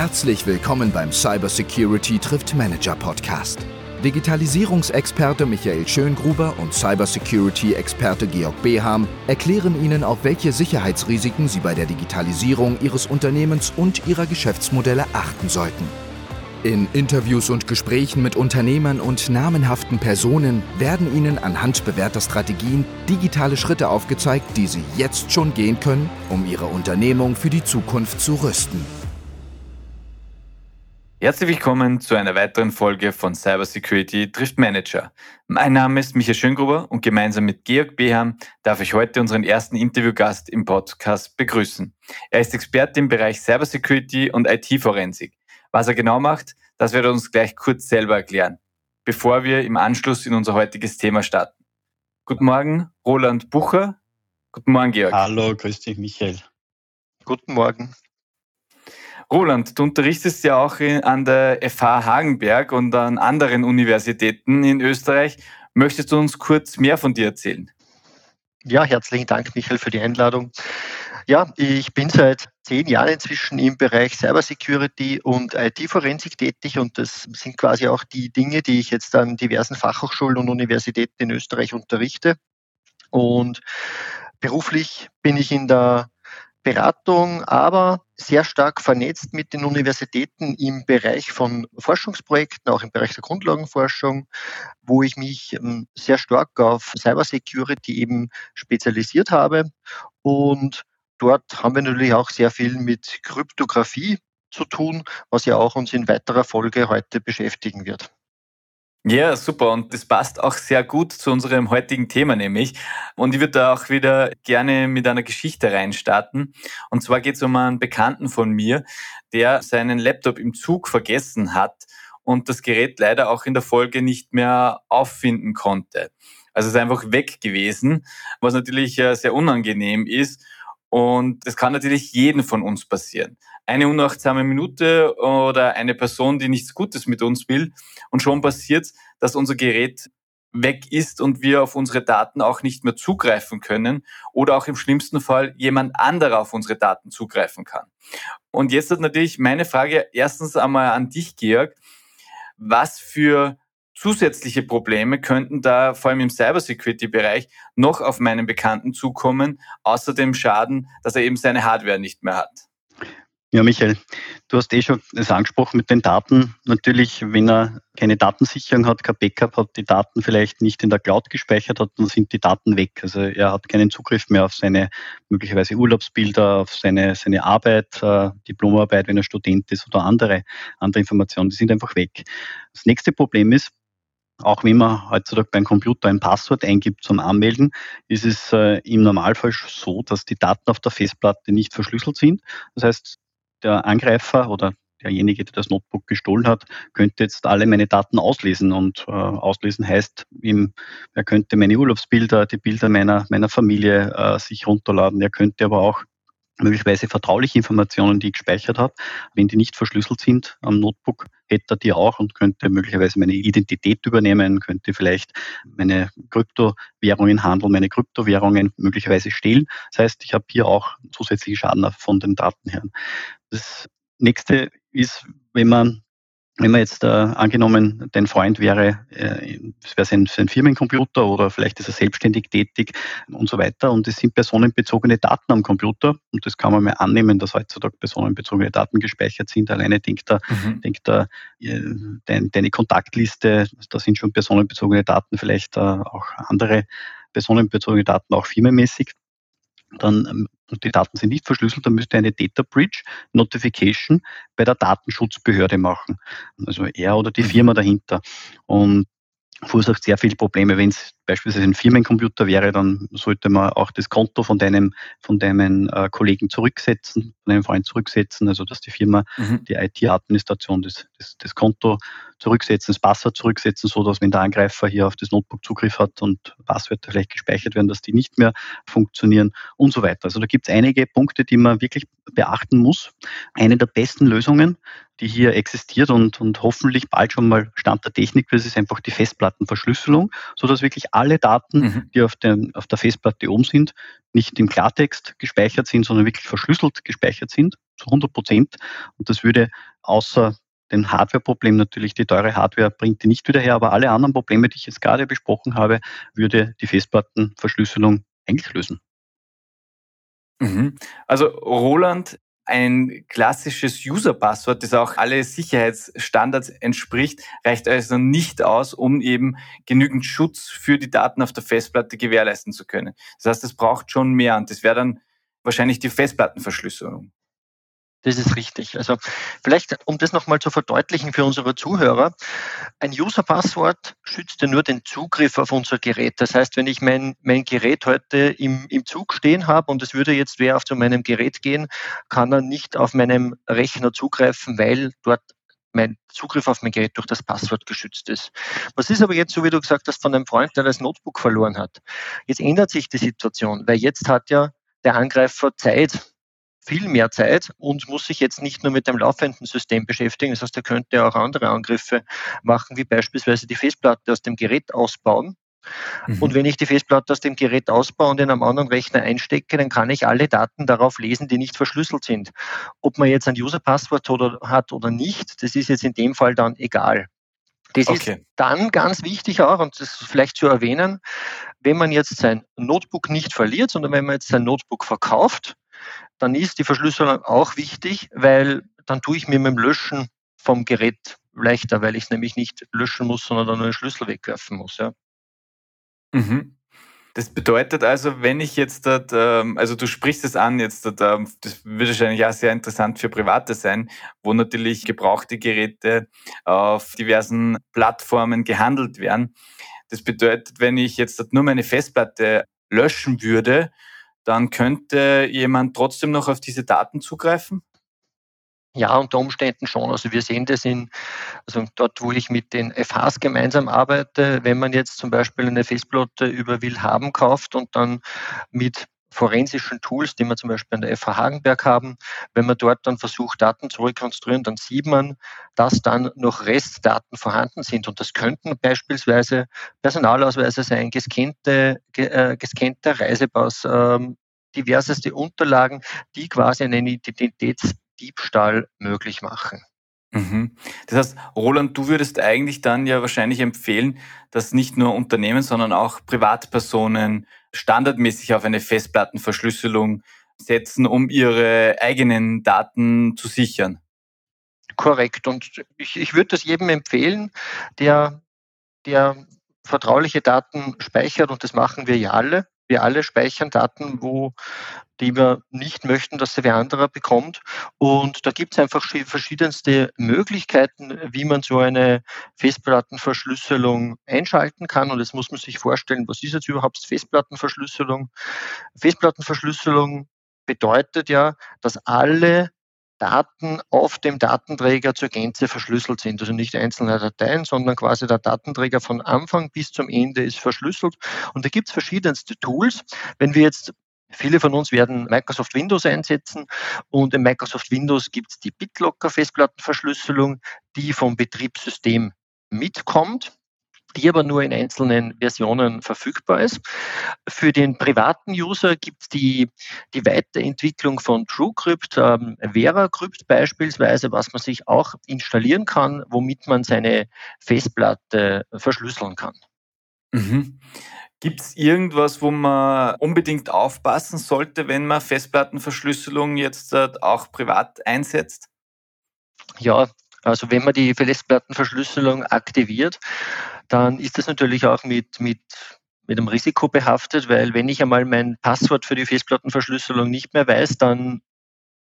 Herzlich willkommen beim Cybersecurity trifft Manager Podcast. Digitalisierungsexperte Michael Schöngruber und Cybersecurity-Experte Georg Beham erklären Ihnen, auf welche Sicherheitsrisiken Sie bei der Digitalisierung Ihres Unternehmens und Ihrer Geschäftsmodelle achten sollten. In Interviews und Gesprächen mit Unternehmern und namenhaften Personen werden Ihnen anhand bewährter Strategien digitale Schritte aufgezeigt, die Sie jetzt schon gehen können, um Ihre Unternehmung für die Zukunft zu rüsten. Herzlich willkommen zu einer weiteren Folge von Cybersecurity trifft Manager. Mein Name ist Michael Schöngruber und gemeinsam mit Georg Beham darf ich heute unseren ersten Interviewgast im Podcast begrüßen. Er ist Experte im Bereich Cybersecurity und IT-Forensik. Was er genau macht, das wird er uns gleich kurz selber erklären, bevor wir im Anschluss in unser heutiges Thema starten. Guten Morgen, Roland Bucher. Guten Morgen, Georg. Hallo, grüß dich, Michael. Guten Morgen. Roland, du unterrichtest ja auch an der FH Hagenberg und an anderen Universitäten in Österreich. Möchtest du uns kurz mehr von dir erzählen? Ja, herzlichen Dank, Michael, für die Einladung. Ja, ich bin seit zehn Jahren inzwischen im Bereich Cybersecurity und IT-Forensik tätig und das sind quasi auch die Dinge, die ich jetzt an diversen Fachhochschulen und Universitäten in Österreich unterrichte. Und beruflich bin ich in der Beratung, aber sehr stark vernetzt mit den Universitäten im Bereich von Forschungsprojekten, auch im Bereich der Grundlagenforschung, wo ich mich ähm, sehr stark auf Cybersecurity eben spezialisiert habe. Und dort haben wir natürlich auch sehr viel mit Kryptographie zu tun, was ja auch uns in weiterer Folge heute beschäftigen wird. Ja, super. Und das passt auch sehr gut zu unserem heutigen Thema nämlich. Und ich würde da auch wieder gerne mit einer Geschichte reinstarten. Und zwar geht es um einen Bekannten von mir, der seinen Laptop im Zug vergessen hat und das Gerät leider auch in der Folge nicht mehr auffinden konnte. Also es ist einfach weg gewesen, was natürlich äh, sehr unangenehm ist. Und das kann natürlich jeden von uns passieren. Eine unachtsame Minute oder eine Person, die nichts Gutes mit uns will. Und schon passiert, dass unser Gerät weg ist und wir auf unsere Daten auch nicht mehr zugreifen können oder auch im schlimmsten Fall jemand anderer auf unsere Daten zugreifen kann. Und jetzt hat natürlich meine Frage erstens einmal an dich, Georg. Was für zusätzliche Probleme könnten da vor allem im Cybersecurity-Bereich noch auf meinen Bekannten zukommen, außer dem Schaden, dass er eben seine Hardware nicht mehr hat? Ja, Michael, du hast eh schon das angesprochen mit den Daten. Natürlich, wenn er keine Datensicherung hat, kein Backup hat, die Daten vielleicht nicht in der Cloud gespeichert hat, dann sind die Daten weg. Also er hat keinen Zugriff mehr auf seine möglicherweise Urlaubsbilder, auf seine, seine Arbeit, äh, Diplomarbeit, wenn er Student ist oder andere, andere Informationen, die sind einfach weg. Das nächste Problem ist, auch wenn man heutzutage beim Computer ein Passwort eingibt zum Anmelden, ist es äh, im Normalfall so, dass die Daten auf der Festplatte nicht verschlüsselt sind. Das heißt, der Angreifer oder derjenige, der das Notebook gestohlen hat, könnte jetzt alle meine Daten auslesen. Und äh, auslesen heißt, ihm, er könnte meine Urlaubsbilder, die Bilder meiner, meiner Familie äh, sich runterladen. Er könnte aber auch möglicherweise vertrauliche Informationen, die ich gespeichert habe, wenn die nicht verschlüsselt sind am Notebook, hätte er die auch und könnte möglicherweise meine Identität übernehmen, könnte vielleicht meine Kryptowährungen handeln, meine Kryptowährungen möglicherweise stehlen. Das heißt, ich habe hier auch zusätzliche Schaden von den Daten her. Das nächste ist, wenn man wenn man jetzt äh, angenommen, dein Freund wäre, äh, es wäre sein, sein Firmencomputer oder vielleicht ist er selbstständig tätig und so weiter und es sind personenbezogene Daten am Computer und das kann man mal annehmen, dass heutzutage personenbezogene Daten gespeichert sind. Alleine denkt er, mhm. denkt er, äh, dein, deine Kontaktliste, da sind schon personenbezogene Daten, vielleicht äh, auch andere personenbezogene Daten, auch firmenmäßig dann ähm, und die Daten sind nicht verschlüsselt, dann müsste eine Data Breach Notification bei der Datenschutzbehörde machen. Also er oder die mhm. Firma dahinter. Und verursacht sehr viele Probleme. Wenn es beispielsweise ein Firmencomputer wäre, dann sollte man auch das Konto von deinem, von deinem äh, Kollegen zurücksetzen, von deinem Freund zurücksetzen, also dass die Firma, mhm. die IT-Administration das, das, das Konto zurücksetzen, das Passwort zurücksetzen, so dass wenn der Angreifer hier auf das Notebook Zugriff hat und Passwörter vielleicht gespeichert werden, dass die nicht mehr funktionieren und so weiter. Also da gibt es einige Punkte, die man wirklich beachten muss. Eine der besten Lösungen, die hier existiert und, und hoffentlich bald schon mal Stand der Technik, das ist einfach die Festplattenverschlüsselung, so dass wirklich alle Daten, mhm. die auf, den, auf der Festplatte oben sind, nicht im Klartext gespeichert sind, sondern wirklich verschlüsselt gespeichert sind zu 100 Prozent. Und das würde außer den Hardware-Problem natürlich, die teure Hardware bringt die nicht wieder her, aber alle anderen Probleme, die ich jetzt gerade besprochen habe, würde die Festplattenverschlüsselung eigentlich lösen. Mhm. Also Roland, ein klassisches User-Passwort, das auch alle Sicherheitsstandards entspricht, reicht also nicht aus, um eben genügend Schutz für die Daten auf der Festplatte gewährleisten zu können. Das heißt, es braucht schon mehr und das wäre dann wahrscheinlich die Festplattenverschlüsselung. Das ist richtig. Also vielleicht, um das nochmal zu verdeutlichen für unsere Zuhörer, ein User-Passwort schützt ja nur den Zugriff auf unser Gerät. Das heißt, wenn ich mein, mein Gerät heute im, im Zug stehen habe und es würde jetzt wer auf zu meinem Gerät gehen, kann er nicht auf meinem Rechner zugreifen, weil dort mein Zugriff auf mein Gerät durch das Passwort geschützt ist. Was ist aber jetzt, so wie du gesagt hast, von einem Freund, der das Notebook verloren hat? Jetzt ändert sich die Situation, weil jetzt hat ja der Angreifer Zeit, viel mehr Zeit und muss sich jetzt nicht nur mit dem laufenden System beschäftigen. Das heißt, er könnte auch andere Angriffe machen, wie beispielsweise die Festplatte aus dem Gerät ausbauen. Mhm. Und wenn ich die Festplatte aus dem Gerät ausbaue und in einem anderen Rechner einstecke, dann kann ich alle Daten darauf lesen, die nicht verschlüsselt sind. Ob man jetzt ein User-Passwort hat oder nicht, das ist jetzt in dem Fall dann egal. Das okay. ist dann ganz wichtig auch, und das ist vielleicht zu erwähnen, wenn man jetzt sein Notebook nicht verliert, sondern wenn man jetzt sein Notebook verkauft, dann ist die Verschlüsselung auch wichtig, weil dann tue ich mir mit dem Löschen vom Gerät leichter, weil ich es nämlich nicht löschen muss, sondern dann nur den Schlüssel wegwerfen muss. Ja. Mhm. Das bedeutet also, wenn ich jetzt, dort, ähm, also du sprichst es an, jetzt, ähm, das wird wahrscheinlich auch sehr interessant für Private sein, wo natürlich gebrauchte Geräte auf diversen Plattformen gehandelt werden. Das bedeutet, wenn ich jetzt nur meine Festplatte löschen würde, dann könnte jemand trotzdem noch auf diese Daten zugreifen? Ja, unter Umständen schon. Also wir sehen das in, also dort, wo ich mit den FHs gemeinsam arbeite, wenn man jetzt zum Beispiel eine Festplatte über Willhaben kauft und dann mit forensischen Tools, die wir zum Beispiel an der FH Hagenberg haben. Wenn man dort dann versucht, Daten zu rekonstruieren, dann sieht man, dass dann noch Restdaten vorhanden sind. Und das könnten beispielsweise Personalausweise sein, gescannte, äh, gescannter Reisepass, ähm, diverseste Unterlagen, die quasi einen Identitätsdiebstahl möglich machen. Mhm. Das heißt, Roland, du würdest eigentlich dann ja wahrscheinlich empfehlen, dass nicht nur Unternehmen, sondern auch Privatpersonen standardmäßig auf eine Festplattenverschlüsselung setzen, um ihre eigenen Daten zu sichern. Korrekt. Und ich, ich würde das jedem empfehlen, der, der vertrauliche Daten speichert, und das machen wir ja alle. Wir alle speichern Daten, wo, die wir nicht möchten, dass sie wer anderer bekommt. Und da gibt es einfach verschiedenste Möglichkeiten, wie man so eine Festplattenverschlüsselung einschalten kann. Und jetzt muss man sich vorstellen, was ist jetzt überhaupt Festplattenverschlüsselung? Festplattenverschlüsselung bedeutet ja, dass alle Daten auf dem Datenträger zur Gänze verschlüsselt sind. Also nicht einzelne Dateien, sondern quasi der Datenträger von Anfang bis zum Ende ist verschlüsselt. Und da gibt es verschiedenste Tools. Wenn wir jetzt Viele von uns werden Microsoft Windows einsetzen und in Microsoft Windows gibt es die BitLocker Festplattenverschlüsselung, die vom Betriebssystem mitkommt die aber nur in einzelnen Versionen verfügbar ist. Für den privaten User gibt es die, die Weiterentwicklung von TrueCrypt, ähm, VeraCrypt beispielsweise, was man sich auch installieren kann, womit man seine Festplatte verschlüsseln kann. Mhm. Gibt es irgendwas, wo man unbedingt aufpassen sollte, wenn man Festplattenverschlüsselung jetzt äh, auch privat einsetzt? Ja, also wenn man die Festplattenverschlüsselung aktiviert, dann ist das natürlich auch mit, mit, mit einem Risiko behaftet, weil wenn ich einmal mein Passwort für die Festplattenverschlüsselung nicht mehr weiß, dann,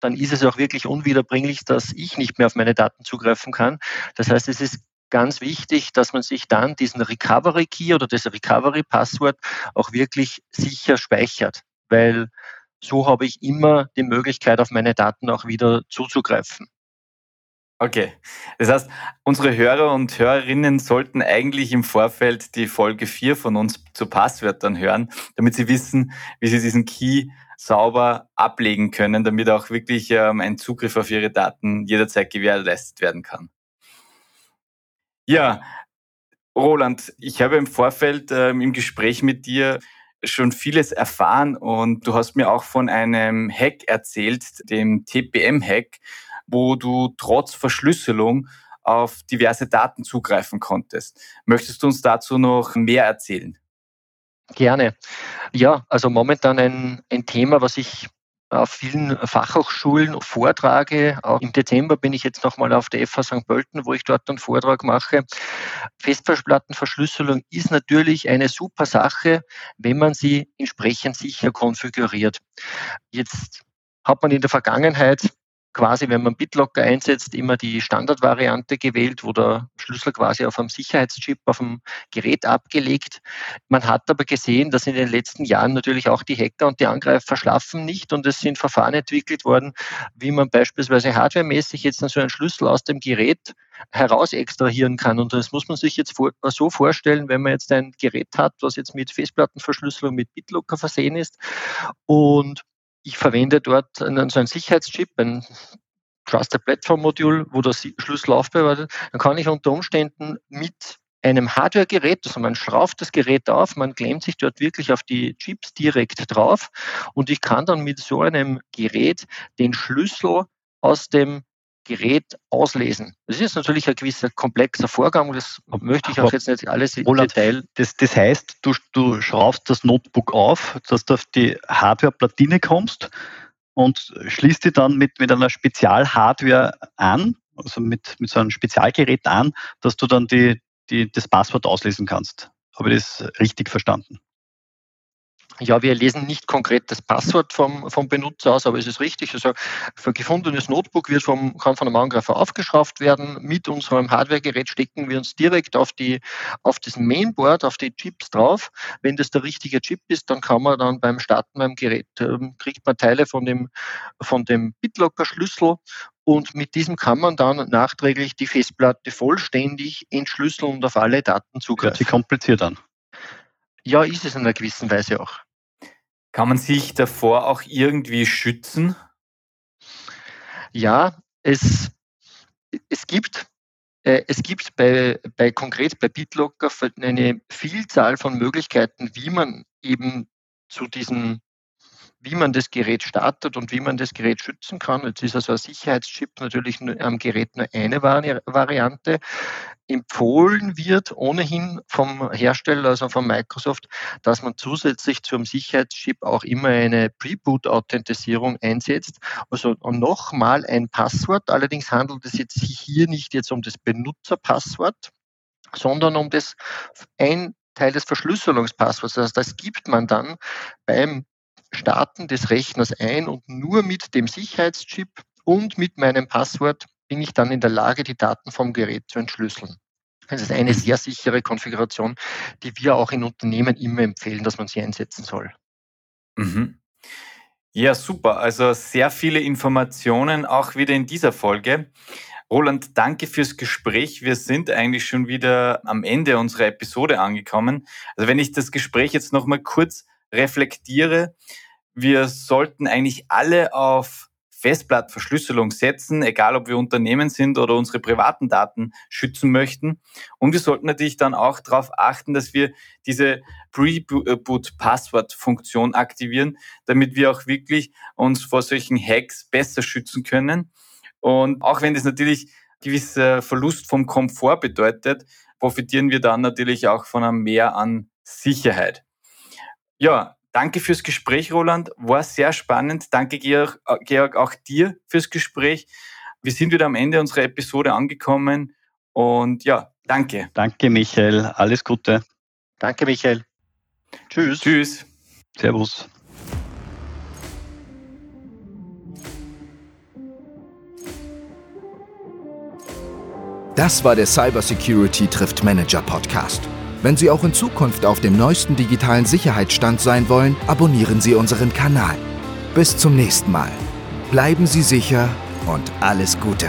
dann ist es auch wirklich unwiederbringlich, dass ich nicht mehr auf meine Daten zugreifen kann. Das heißt, es ist ganz wichtig, dass man sich dann diesen Recovery Key oder das Recovery Passwort auch wirklich sicher speichert, weil so habe ich immer die Möglichkeit, auf meine Daten auch wieder zuzugreifen. Okay. Das heißt, unsere Hörer und Hörerinnen sollten eigentlich im Vorfeld die Folge 4 von uns zu Passwörtern hören, damit sie wissen, wie sie diesen Key sauber ablegen können, damit auch wirklich ähm, ein Zugriff auf ihre Daten jederzeit gewährleistet werden kann. Ja, Roland, ich habe im Vorfeld ähm, im Gespräch mit dir schon vieles erfahren und du hast mir auch von einem Hack erzählt, dem TPM-Hack, wo du trotz Verschlüsselung auf diverse Daten zugreifen konntest. Möchtest du uns dazu noch mehr erzählen? Gerne. Ja, also momentan ein, ein Thema, was ich auf vielen Fachhochschulen vortrage. Auch im Dezember bin ich jetzt nochmal auf der FH St. Pölten, wo ich dort einen Vortrag mache. Festplattenverschlüsselung ist natürlich eine super Sache, wenn man sie entsprechend sicher konfiguriert. Jetzt hat man in der Vergangenheit quasi, wenn man BitLocker einsetzt, immer die Standardvariante gewählt, wo der Schlüssel quasi auf einem Sicherheitschip auf dem Gerät abgelegt. Man hat aber gesehen, dass in den letzten Jahren natürlich auch die Hacker und die Angreifer schlafen nicht und es sind Verfahren entwickelt worden, wie man beispielsweise hardwaremäßig jetzt so einen Schlüssel aus dem Gerät heraus extrahieren kann. Und das muss man sich jetzt so vorstellen, wenn man jetzt ein Gerät hat, was jetzt mit Festplattenverschlüsselung mit BitLocker versehen ist und ich verwende dort einen, so ein Sicherheitschip, ein Trusted Platform Modul, wo der Schlüssel aufbewahrt Dann kann ich unter Umständen mit einem Hardware-Gerät, also man schrauft das Gerät auf, man klemmt sich dort wirklich auf die Chips direkt drauf und ich kann dann mit so einem Gerät den Schlüssel aus dem Gerät auslesen. Das ist natürlich ein gewisser komplexer Vorgang, das möchte ich auch jetzt nicht alles im Roland, Detail. Das, das heißt, du, du schraubst das Notebook auf, dass du auf die Hardware-Platine kommst und schließt die dann mit, mit einer Spezial-Hardware an, also mit, mit so einem Spezialgerät an, dass du dann die, die, das Passwort auslesen kannst. Habe ich das richtig verstanden? Ja, wir lesen nicht konkret das Passwort vom, vom Benutzer aus, aber es ist richtig. Also ein gefundenes Notebook wird vom, kann von einem Angreifer aufgeschraubt werden. Mit unserem Hardwaregerät stecken wir uns direkt auf, die, auf das Mainboard, auf die Chips drauf. Wenn das der richtige Chip ist, dann kann man dann beim Starten beim Gerät, ähm, kriegt man Teile von dem, von dem BitLocker-Schlüssel und mit diesem kann man dann nachträglich die Festplatte vollständig entschlüsseln und auf alle Daten zugreifen. Hört sich kompliziert an. Ja, ist es in einer gewissen Weise auch. Kann man sich davor auch irgendwie schützen? Ja, es, es gibt äh, es gibt bei, bei konkret bei BitLocker eine Vielzahl von Möglichkeiten, wie man eben zu diesem wie man das Gerät startet und wie man das Gerät schützen kann. Jetzt ist also ein Sicherheitschip natürlich am Gerät nur eine Variante. Empfohlen wird ohnehin vom Hersteller, also von Microsoft, dass man zusätzlich zum Sicherheitschip auch immer eine Pre-Boot-Authentisierung einsetzt. Also nochmal ein Passwort. Allerdings handelt es jetzt hier nicht jetzt um das Benutzerpasswort, sondern um das ein Teil des Verschlüsselungspassworts. Also das gibt man dann beim Starten des Rechners ein und nur mit dem Sicherheitschip und mit meinem Passwort bin ich dann in der Lage, die Daten vom Gerät zu entschlüsseln. Das ist eine sehr sichere Konfiguration, die wir auch in Unternehmen immer empfehlen, dass man sie einsetzen soll. Mhm. Ja, super. Also sehr viele Informationen auch wieder in dieser Folge. Roland, danke fürs Gespräch. Wir sind eigentlich schon wieder am Ende unserer Episode angekommen. Also wenn ich das Gespräch jetzt nochmal kurz reflektiere, wir sollten eigentlich alle auf Festplattenverschlüsselung setzen, egal ob wir Unternehmen sind oder unsere privaten Daten schützen möchten. Und wir sollten natürlich dann auch darauf achten, dass wir diese Pre-Boot-Passwort-Funktion aktivieren, damit wir auch wirklich uns vor solchen Hacks besser schützen können. Und auch wenn das natürlich gewisser Verlust vom Komfort bedeutet, profitieren wir dann natürlich auch von einem Mehr an Sicherheit. Ja, danke fürs Gespräch, Roland. War sehr spannend. Danke, Georg, äh, Georg, auch dir fürs Gespräch. Wir sind wieder am Ende unserer Episode angekommen. Und ja, danke. Danke, Michael. Alles Gute. Danke, Michael. Tschüss. Tschüss. Servus. Das war der Cybersecurity trifft Manager Podcast. Wenn Sie auch in Zukunft auf dem neuesten digitalen Sicherheitsstand sein wollen, abonnieren Sie unseren Kanal. Bis zum nächsten Mal. Bleiben Sie sicher und alles Gute.